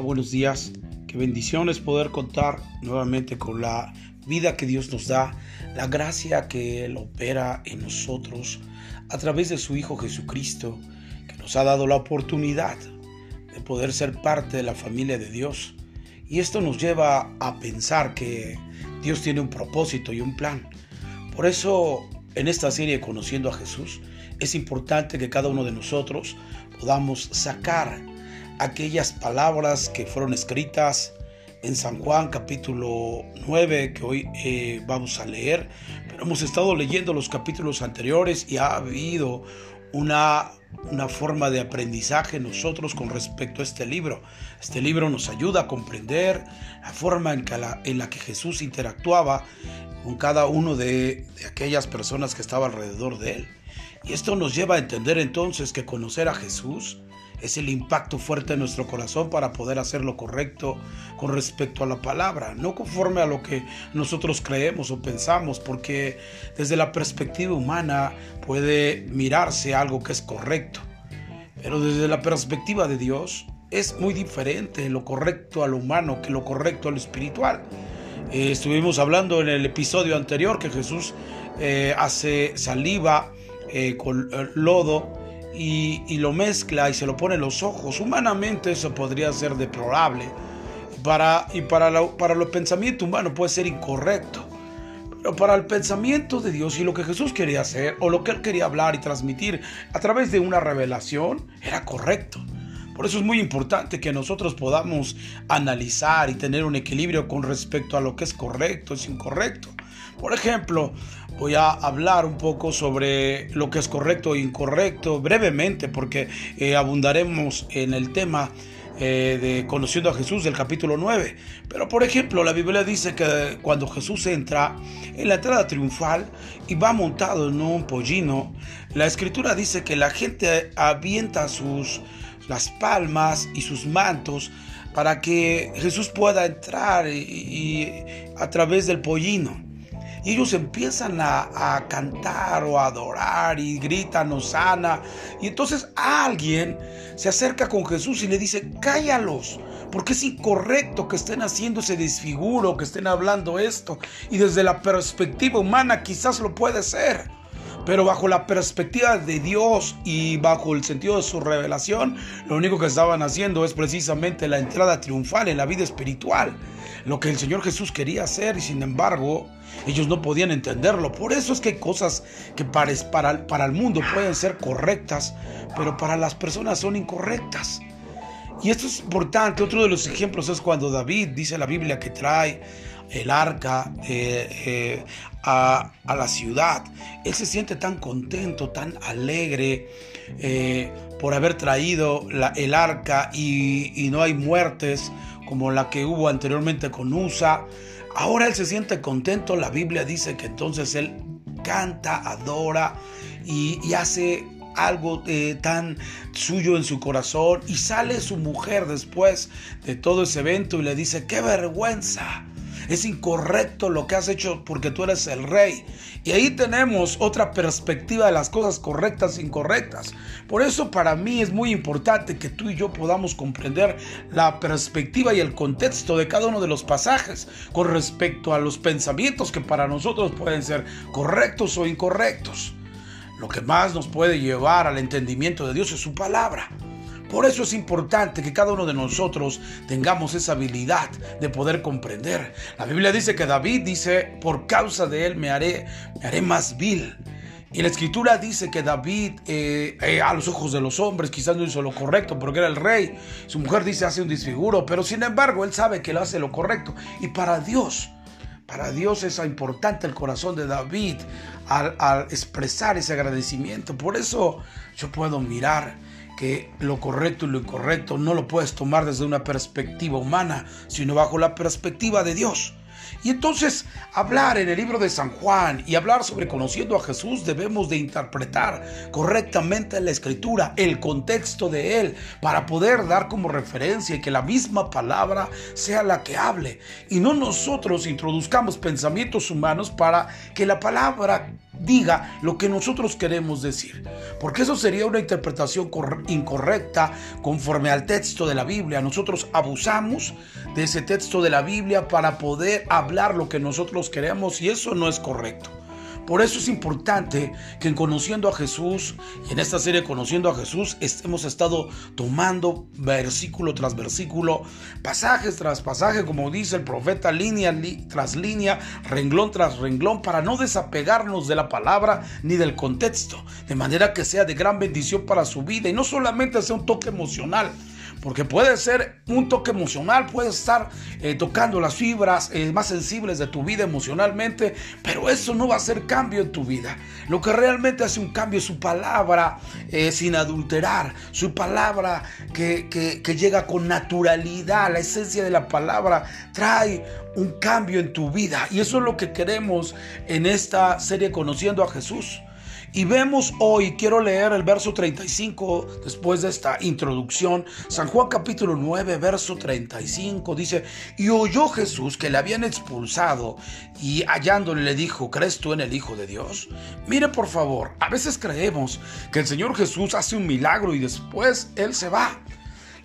buenos días. Qué bendición es poder contar nuevamente con la vida que Dios nos da, la gracia que Él opera en nosotros a través de su Hijo Jesucristo, que nos ha dado la oportunidad de poder ser parte de la familia de Dios. Y esto nos lleva a pensar que Dios tiene un propósito y un plan. Por eso, en esta serie Conociendo a Jesús, es importante que cada uno de nosotros podamos sacar aquellas palabras que fueron escritas en San Juan capítulo 9 que hoy eh, vamos a leer, pero hemos estado leyendo los capítulos anteriores y ha habido una, una forma de aprendizaje nosotros con respecto a este libro. Este libro nos ayuda a comprender la forma en, que la, en la que Jesús interactuaba con cada uno de, de aquellas personas que estaban alrededor de él. Y esto nos lleva a entender entonces que conocer a Jesús es el impacto fuerte en nuestro corazón para poder hacer lo correcto con respecto a la palabra, no conforme a lo que nosotros creemos o pensamos, porque desde la perspectiva humana puede mirarse algo que es correcto, pero desde la perspectiva de Dios es muy diferente lo correcto a lo humano que lo correcto a lo espiritual. Eh, estuvimos hablando en el episodio anterior que Jesús eh, hace saliva eh, con lodo y, lo mezcla y se lo pone los ojos. Humanamente eso podría ser deplorable. Para, y para, lo, para el pensamiento humano puede ser incorrecto. Pero para el pensamiento de Dios y lo que Jesús quería hacer o lo que él quería hablar y transmitir a través de una revelación era correcto. Por eso es muy importante que nosotros podamos analizar y tener un equilibrio con respecto a lo que es correcto, es incorrecto. Por ejemplo, voy a hablar un poco sobre lo que es correcto e incorrecto brevemente porque eh, abundaremos en el tema eh, de conociendo a Jesús del capítulo 9. Pero por ejemplo, la Biblia dice que cuando Jesús entra en la entrada triunfal y va montado en un pollino, la escritura dice que la gente avienta sus las palmas y sus mantos para que Jesús pueda entrar a través del pollino. Y ellos empiezan a, cantar o a adorar y gritan Osana. Y entonces alguien se acerca con Jesús y le dice, cállalos, porque es incorrecto que estén haciendo ese desfiguro, que estén hablando esto. Y desde la perspectiva humana quizás lo puede ser. Pero bajo la perspectiva de Dios y bajo el sentido de su revelación, lo único que estaban haciendo es precisamente la entrada triunfal en la vida espiritual. Lo que el Señor Jesús quería hacer y sin embargo ellos no podían entenderlo. Por eso es que hay cosas que para, para, para el mundo pueden ser correctas, pero para las personas son incorrectas. Y esto es importante. Otro de los ejemplos es cuando David dice la Biblia que trae el arca eh, eh, a, la ciudad. Él se siente tan contento, tan alegre eh, por haber traído el arca y, no hay muertes como la que hubo anteriormente con Usa. Ahora él se siente contento. La Biblia dice que entonces él canta, adora y, y hace algo tan suyo en su corazón y sale su mujer después de todo ese evento y le dice, qué vergüenza, es incorrecto lo que has hecho porque tú eres el rey. Y ahí tenemos otra perspectiva de las cosas correctas e incorrectas. Por eso para mí es muy importante que tú y yo podamos comprender la perspectiva y el contexto de cada uno de los pasajes con respecto a los pensamientos que para nosotros pueden ser correctos o incorrectos. Lo que más nos puede llevar al entendimiento de Dios es su palabra. Por eso es importante que cada uno de nosotros tengamos esa habilidad de poder comprender. La Biblia dice que David dice, por causa de él me haré, me haré más vil. Y la escritura dice que David, eh, eh, a los ojos de los hombres, quizás no hizo lo correcto porque era el rey. Su mujer dice hace un disfiguro, pero sin embargo él sabe que él hace lo correcto. Y para Dios, para Dios es importante el corazón de David al, expresar ese agradecimiento. Por eso yo puedo mirar que lo correcto y lo incorrecto no lo puedes tomar desde una perspectiva humana, sino bajo la perspectiva de Dios. Y entonces hablar en el libro de San Juan y hablar sobre conociendo a Jesús debemos de interpretar correctamente la escritura, el contexto de él, para poder dar como referencia que la misma palabra sea la que hable. Y no nosotros introduzcamos pensamientos humanos para que la palabra diga lo que nosotros queremos decir. Porque eso sería una interpretación incorrecta conforme al texto de la Biblia. Nosotros abusamos de ese texto de la Biblia para poder hablar lo que nosotros queremos y eso no es correcto. Por eso es importante que en Conociendo a Jesús y en esta serie Conociendo a Jesús hemos estado tomando versículo tras versículo, pasajes tras pasaje, como dice el profeta, línea tras línea, renglón tras renglón, para no desapegarnos de la palabra ni del contexto, de manera que sea de gran bendición para su vida y no solamente sea un toque emocional, porque puede ser un toque emocional, puede estar eh, tocando las fibras eh, más sensibles de tu vida emocionalmente, pero eso no va a hacer cambio en tu vida. Lo que realmente hace un cambio es su palabra eh, sin adulterar, su palabra que, que llega con naturalidad, la esencia de la palabra trae un cambio en tu vida. Y eso es lo que queremos en esta serie Conociendo a Jesús. Y vemos hoy, quiero leer el verso 35 después de esta introducción. San Juan capítulo 9, verso 35 dice, y oyó Jesús que le habían expulsado y hallándole le dijo, ¿crees tú en el Hijo de Dios? Mire por favor, a veces creemos que el Señor Jesús hace un milagro y después Él se va.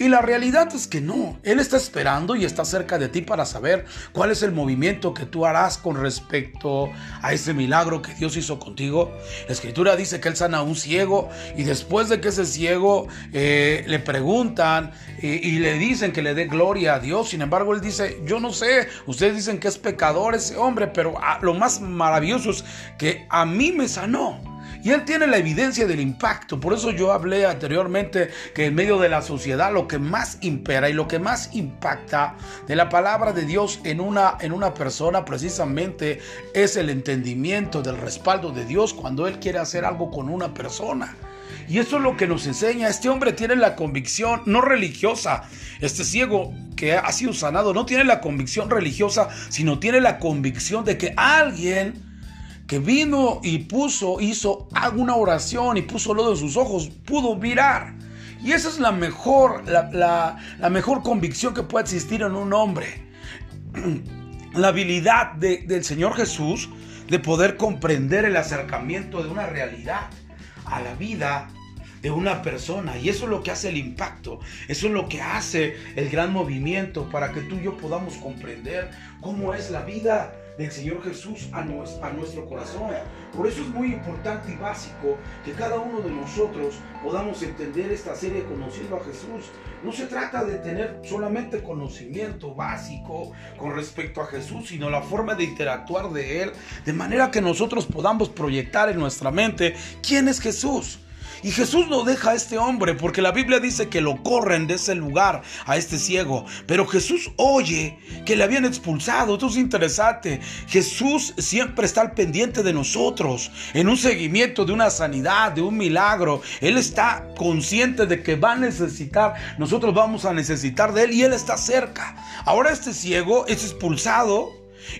Y la realidad es que no. Él está esperando y está cerca de ti para saber cuál es el movimiento que tú harás con respecto a ese milagro que Dios hizo contigo. La escritura dice que Él sana a un ciego y después de que ese ciego eh, le preguntan eh, y le dicen que le dé gloria a Dios. Sin embargo, Él dice, yo no sé, ustedes dicen que es pecador ese hombre, pero ah, lo más maravilloso es que a mí me sanó. Y él tiene la evidencia del impacto. Por eso yo hablé anteriormente que en medio de la sociedad lo que más impera y lo que más impacta de la palabra de Dios en una, en una persona precisamente es el entendimiento del respaldo de Dios cuando Él quiere hacer algo con una persona. Y eso es lo que nos enseña. Este hombre tiene la convicción no religiosa. Este ciego que ha sido sanado no tiene la convicción religiosa, sino tiene la convicción de que alguien que vino y puso, hizo una oración y puso lodo en sus ojos, pudo mirar. Y esa es la mejor, la, mejor convicción que puede existir en un hombre. La habilidad del Señor Jesús de poder comprender el acercamiento de una realidad a la vida de una persona. Y eso es lo que hace el impacto. Eso es lo que hace el gran movimiento para que tú y yo podamos comprender cómo es la vida del Señor Jesús a a nuestro corazón. Por eso es muy importante y básico que cada uno de nosotros podamos entender esta serie conociendo a Jesús. No se trata de tener solamente conocimiento básico con respecto a Jesús, sino la forma de interactuar de Él, de manera que nosotros podamos proyectar en nuestra mente quién es Jesús. Y Jesús no deja a este hombre porque la Biblia dice que lo corren de ese lugar a este ciego. Pero Jesús oye que le habían expulsado. Esto es interesante. Jesús siempre está al pendiente de nosotros en un seguimiento de una sanidad, de un milagro. Él está consciente de que va a necesitar, nosotros vamos a necesitar de Él y Él está cerca. Ahora este ciego es expulsado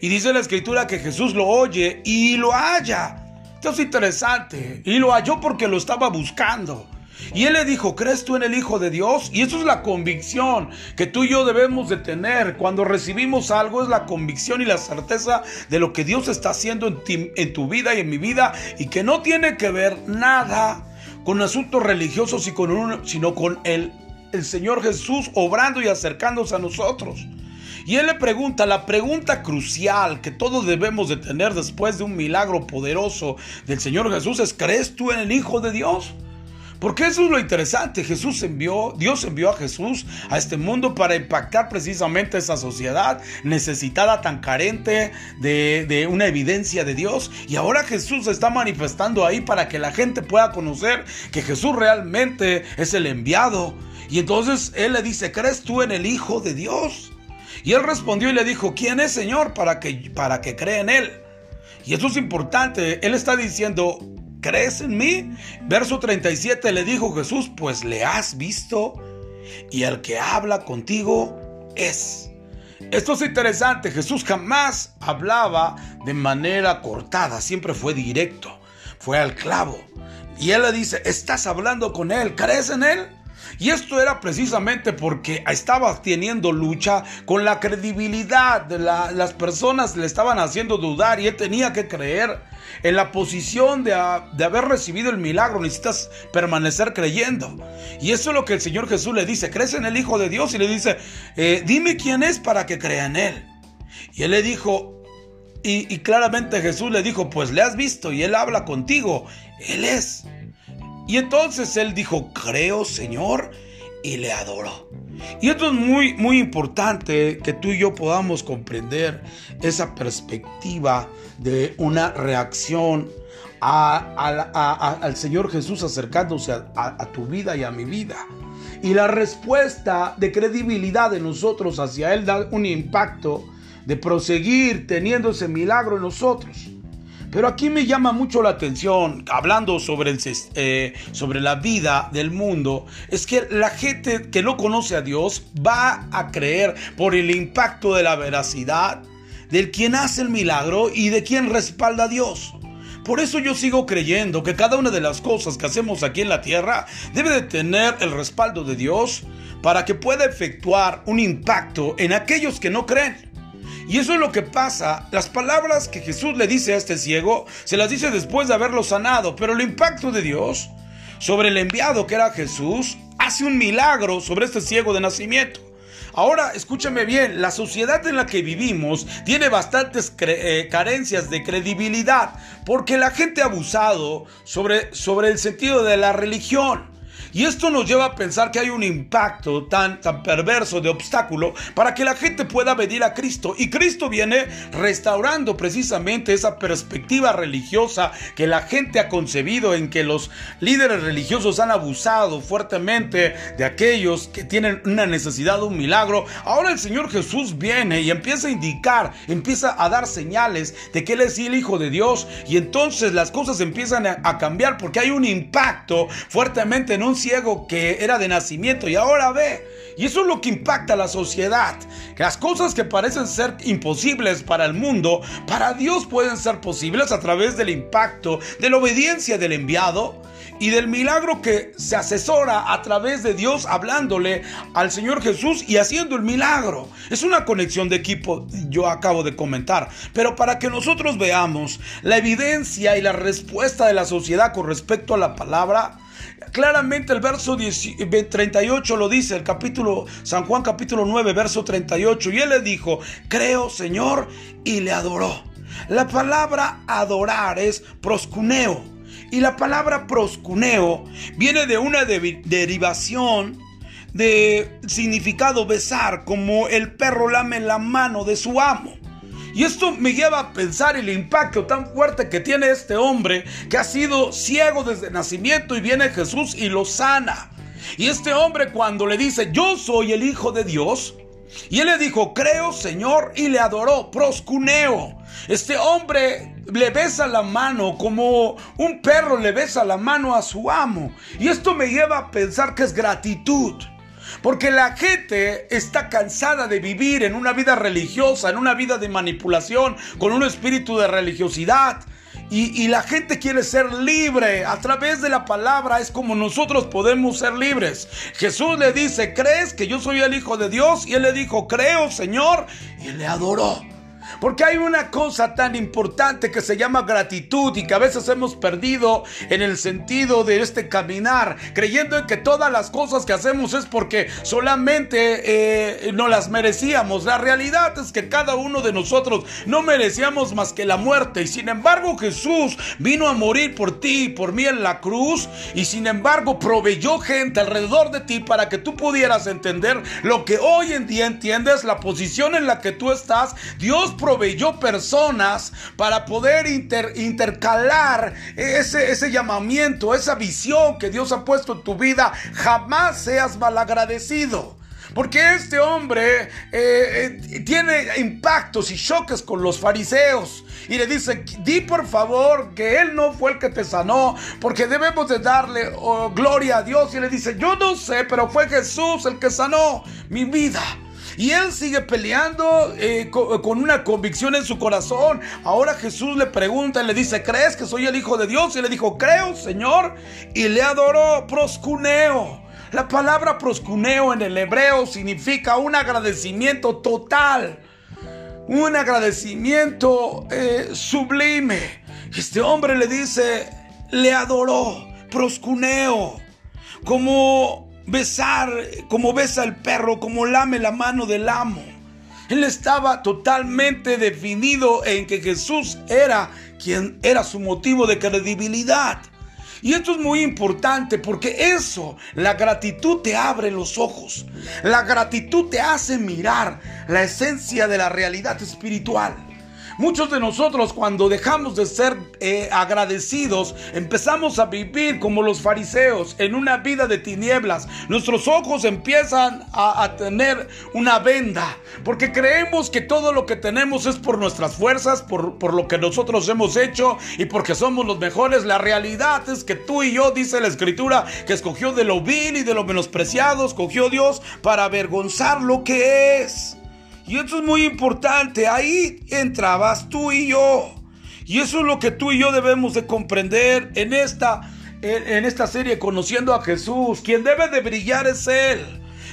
y dice la escritura que Jesús lo oye y lo halla. Esto es interesante. Y lo halló porque lo estaba buscando. Y él le dijo, ¿crees tú en el Hijo de Dios? Y eso es la convicción que tú y yo debemos de tener. Cuando recibimos algo es la convicción y la certeza de lo que Dios está haciendo en, en tu vida y en mi vida y que no tiene que ver nada con asuntos religiosos y con uno, sino con el, el Señor Jesús obrando y acercándose a nosotros. Y él le pregunta, la pregunta crucial que todos debemos de tener después de un milagro poderoso del Señor Jesús es, ¿crees tú en el Hijo de Dios? Porque eso es lo interesante. Jesús envió, Dios envió a Jesús a este mundo para impactar precisamente esa sociedad necesitada, tan carente de, de, una evidencia de Dios. Y ahora Jesús se está manifestando ahí para que la gente pueda conocer que Jesús realmente es el enviado. Y entonces Él le dice, ¿crees tú en el Hijo de Dios? Y él respondió y le dijo, ¿quién es Señor para que, para que cree en él? Y eso es importante. Él está diciendo, ¿crees en mí? Verso 37 le dijo Jesús, pues le has visto y el que habla contigo es. Esto es interesante. Jesús jamás hablaba de manera cortada, siempre fue directo, fue al clavo. Y él le dice, estás hablando con él, ¿crees en él? Y esto era precisamente porque estaba teniendo lucha con la credibilidad de las personas, le estaban haciendo dudar y él tenía que creer en la posición de, de, haber recibido el milagro. Necesitas permanecer creyendo. Y eso es lo que el Señor Jesús le dice. Crees en el Hijo de Dios y le dice, eh, dime quién es para que crea en Él. Y él le dijo, y claramente Jesús le dijo, pues le has visto y Él habla contigo. Él es. Y entonces él dijo, creo Señor, y le adoró. Y esto es muy, muy importante que tú y yo podamos comprender esa perspectiva de una reacción al Señor Jesús acercándose a, tu vida y a mi vida. Y la respuesta de credibilidad de nosotros hacia Él da un impacto de proseguir teniendo ese milagro en nosotros. Pero aquí me llama mucho la atención, hablando sobre, eh, sobre la vida del mundo, es que la gente que no conoce a Dios va a creer por el impacto de la veracidad del quien hace el milagro y de quien respalda a Dios. Por eso yo sigo creyendo que cada una de las cosas que hacemos aquí en la tierra debe de tener el respaldo de Dios para que pueda efectuar un impacto en aquellos que no creen. Y eso es lo que pasa. Las palabras que Jesús le dice a este ciego, se las dice después de haberlo sanado. Pero el impacto de Dios sobre el enviado que era Jesús hace un milagro sobre este ciego de nacimiento. Ahora, escúchame bien, la sociedad en la que vivimos tiene bastantes eh, carencias de credibilidad porque la gente ha abusado sobre, sobre el sentido de la religión. Y esto nos lleva a pensar que hay un impacto tan, perverso de obstáculo para que la gente pueda venir a Cristo. Y Cristo viene restaurando precisamente esa perspectiva religiosa que la gente ha concebido en que los líderes religiosos han abusado fuertemente de aquellos que tienen una necesidad de un milagro. Ahora el Señor Jesús viene y empieza a indicar, empieza a dar señales de que Él es el Hijo de Dios. Y entonces las cosas empiezan a, a cambiar porque hay un impacto fuertemente en un que era de nacimiento y ahora ve. Y eso es lo que impacta a la sociedad. Que las cosas que parecen ser imposibles para el mundo, para Dios pueden ser posibles a través del impacto, de la obediencia del enviado y del milagro que se asesora a través de Dios hablándole al Señor Jesús y haciendo el milagro. Es una conexión de equipo, yo acabo de comentar, pero para que nosotros veamos la evidencia y la respuesta de la sociedad con respecto a la palabra, Claramente el verso 38 lo dice, el capítulo San Juan capítulo 9, verso 38. Y él le dijo, creo Señor, y le adoró. La palabra adorar es proscuneo. Y la palabra proscuneo viene de una derivación de significado besar, como el perro lame la mano de su amo. Y esto me lleva a pensar el impacto tan fuerte que tiene este hombre que ha sido ciego desde nacimiento y viene Jesús y lo sana. Y este hombre cuando le dice, yo soy el Hijo de Dios, y él le dijo, creo Señor, y le adoró, proscuneo. Este hombre le besa la mano como un perro le besa la mano a su amo. Y esto me lleva a pensar que es gratitud. Porque la gente está cansada de vivir en una vida religiosa, en una vida de manipulación, con un espíritu de religiosidad. Y, la gente quiere ser libre. A través de la palabra es como nosotros podemos ser libres. Jesús le dice, ¿crees que yo soy el Hijo de Dios? Y él le dijo, creo, Señor. Y le adoró. Porque hay una cosa tan importante que se llama gratitud y que a veces hemos perdido en el sentido de este caminar, creyendo en que todas las cosas que hacemos es porque solamente eh, no las merecíamos. La realidad es que cada uno de nosotros no merecíamos más que la muerte y sin embargo Jesús vino a morir por ti y por mí en la cruz y sin embargo proveyó gente alrededor de ti para que tú pudieras entender lo que hoy en día entiendes, la posición en la que tú estás. Dios proveyó personas para poder intercalar ese, ese llamamiento, esa visión que Dios ha puesto en tu vida. Jamás seas malagradecido. Porque este hombre eh, eh, tiene impactos y choques con los fariseos. Y le dice, di por favor que él no fue el que te sanó. Porque debemos de darle oh, gloria a Dios. Y le dice, yo no sé, pero fue Jesús el que sanó mi vida. Y él sigue peleando eh, con, una convicción en su corazón. Ahora Jesús le pregunta y le dice, ¿crees que soy el Hijo de Dios? Y le dijo, creo, Señor. Y le adoró, proscuneo. La palabra proscuneo en el hebreo significa un agradecimiento total, un agradecimiento eh, sublime. Este hombre le dice, le adoró, proscuneo, como besar, como besa el perro, como lame la mano del amo. Él estaba totalmente definido en que Jesús era quien era su motivo de credibilidad. Y esto es muy importante porque eso, la gratitud te abre los ojos. La gratitud te hace mirar la esencia de la realidad espiritual. Muchos de nosotros cuando dejamos de ser eh, agradecidos empezamos a vivir como los fariseos en una vida de tinieblas. Nuestros ojos empiezan a, tener una venda porque creemos que todo lo que tenemos es por nuestras fuerzas, por, por lo que nosotros hemos hecho y porque somos los mejores. La realidad es que tú y yo, dice la escritura, que escogió de lo vil y de lo menospreciado, escogió Dios para avergonzar lo que es. Y esto es muy importante. Ahí entrabas tú y yo. Y eso es lo que tú y yo debemos de comprender en esta, en, esta serie, conociendo a Jesús. Quien debe de brillar es Él.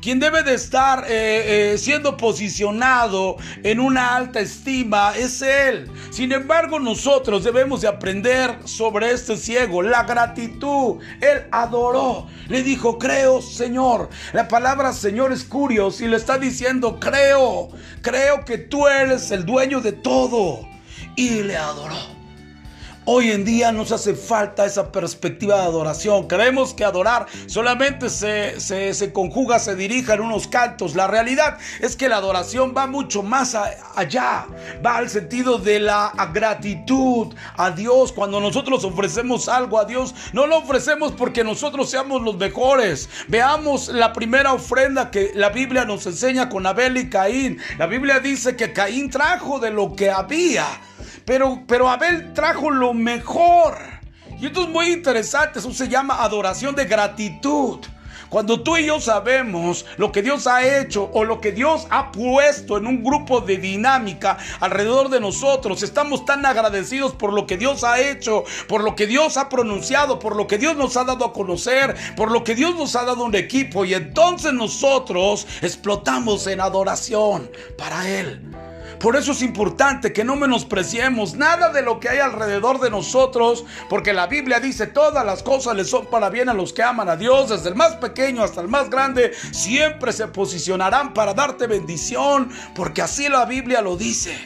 Quien debe de estar eh, eh, siendo posicionado en una alta estima es Él. Sin embargo, nosotros debemos de aprender sobre este ciego, la gratitud. Él adoró, le dijo, creo, Señor. La palabra Señor es curioso y le está diciendo, creo, creo que tú eres el dueño de todo. Y le adoró. Hoy en día nos hace falta esa perspectiva de adoración. Creemos que adorar solamente se, se, conjuga, se dirija en unos cantos. La realidad es que la adoración va mucho más allá. Va al sentido de la gratitud a Dios. Cuando nosotros ofrecemos algo a Dios, no lo ofrecemos porque nosotros seamos los mejores. Veamos la primera ofrenda que la Biblia nos enseña con Abel y Caín. La Biblia dice que Caín trajo de lo que había. Pero, pero Abel trajo lo mejor. Y esto es muy interesante, eso se llama adoración de gratitud. Cuando tú y yo sabemos lo que Dios ha hecho o lo que Dios ha puesto en un grupo de dinámica alrededor de nosotros, estamos tan agradecidos por lo que Dios ha hecho, por lo que Dios ha pronunciado, por lo que Dios nos ha dado a conocer, por lo que Dios nos ha dado un equipo y entonces nosotros explotamos en adoración para Él. Por eso es importante que no menospreciemos nada de lo que hay alrededor de nosotros, porque la Biblia dice todas las cosas le son para bien a los que aman a Dios, desde el más pequeño hasta el más grande, siempre se posicionarán para darte bendición, porque así la Biblia lo dice.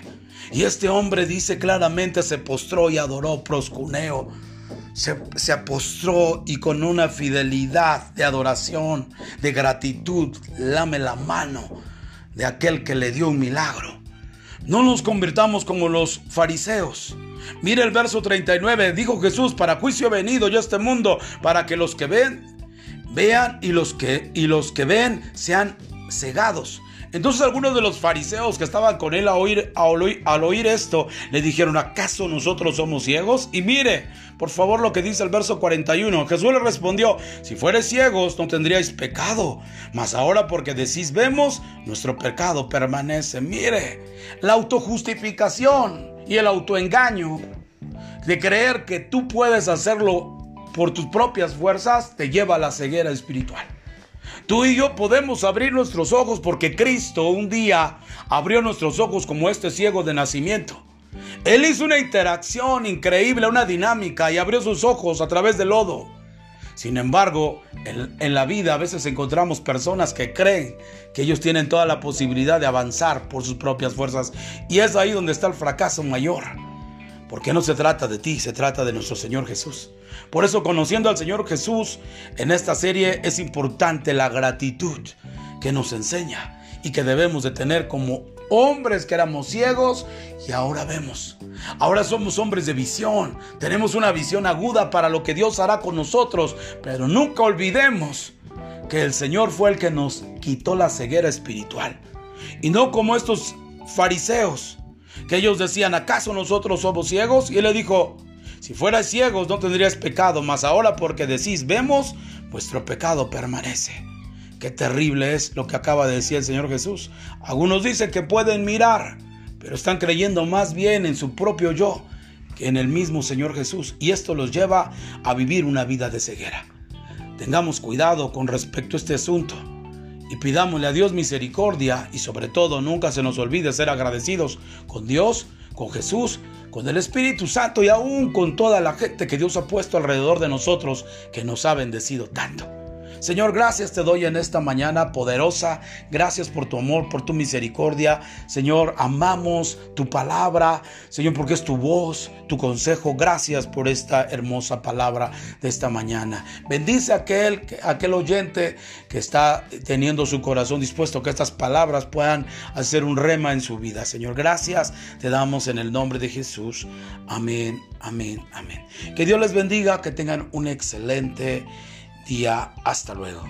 Y este hombre dice claramente se postró y adoró proscuneo. Se, se, apostró y con una fidelidad de adoración, de gratitud, lame la mano de aquel que le dio un milagro. No nos convirtamos como los fariseos. Mire el verso 39, dijo Jesús, para juicio he venido yo a este mundo, para que los que ven, vean y los que, y los que ven sean cegados. Entonces algunos de los fariseos que estaban con él oír, al oír esto le dijeron, ¿acaso nosotros somos ciegos? Y mire, por favor, lo que dice el verso 41. Jesús le respondió, si fueres ciegos no tendríais pecado, mas ahora porque decís vemos, nuestro pecado permanece. Mire, la autojustificación y el autoengaño de creer que tú puedes hacerlo por tus propias fuerzas te lleva a la ceguera espiritual. Tú y yo podemos abrir nuestros ojos porque Cristo un día abrió nuestros ojos como este ciego de nacimiento. Él hizo una interacción increíble, una dinámica y abrió sus ojos a través del lodo. Sin embargo, en, en, la vida a veces encontramos personas que creen que ellos tienen toda la posibilidad de avanzar por sus propias fuerzas y es ahí donde está el fracaso mayor. Porque no se trata de ti, se trata de nuestro Señor Jesús. Por eso conociendo al Señor Jesús en esta serie es importante la gratitud que nos enseña y que debemos de tener como hombres que éramos ciegos y ahora vemos. Ahora somos hombres de visión. Tenemos una visión aguda para lo que Dios hará con nosotros. Pero nunca olvidemos que el Señor fue el que nos quitó la ceguera espiritual. Y no como estos fariseos que ellos decían, ¿acaso nosotros somos ciegos? Y él le dijo, si fuerais ciegos no tendríais pecado, mas ahora porque decís, vemos, vuestro pecado permanece. Qué terrible es lo que acaba de decir el Señor Jesús. Algunos dicen que pueden mirar, pero están creyendo más bien en su propio yo que en el mismo Señor Jesús. Y esto los lleva a vivir una vida de ceguera. tengamos cuidado con respecto a este asunto y pidámosle a Dios misericordia y sobre todo nunca se nos olvide ser agradecidos con Dios, con Jesús, con el Espíritu Santo y aún con toda la gente que Dios ha puesto alrededor de nosotros que nos ha bendecido tanto. Señor, gracias te doy en esta mañana poderosa. Gracias por tu amor, por tu misericordia. Señor, amamos tu palabra. Señor, porque es tu voz, tu consejo. Gracias por esta hermosa palabra de esta mañana. Bendice a aquel, aquel oyente que está teniendo su corazón dispuesto que estas palabras puedan hacer un rema en su vida. Señor, gracias te damos en el nombre de Jesús. Amén, amén, amén. Que Dios les bendiga, que tengan un excelente hasta luego.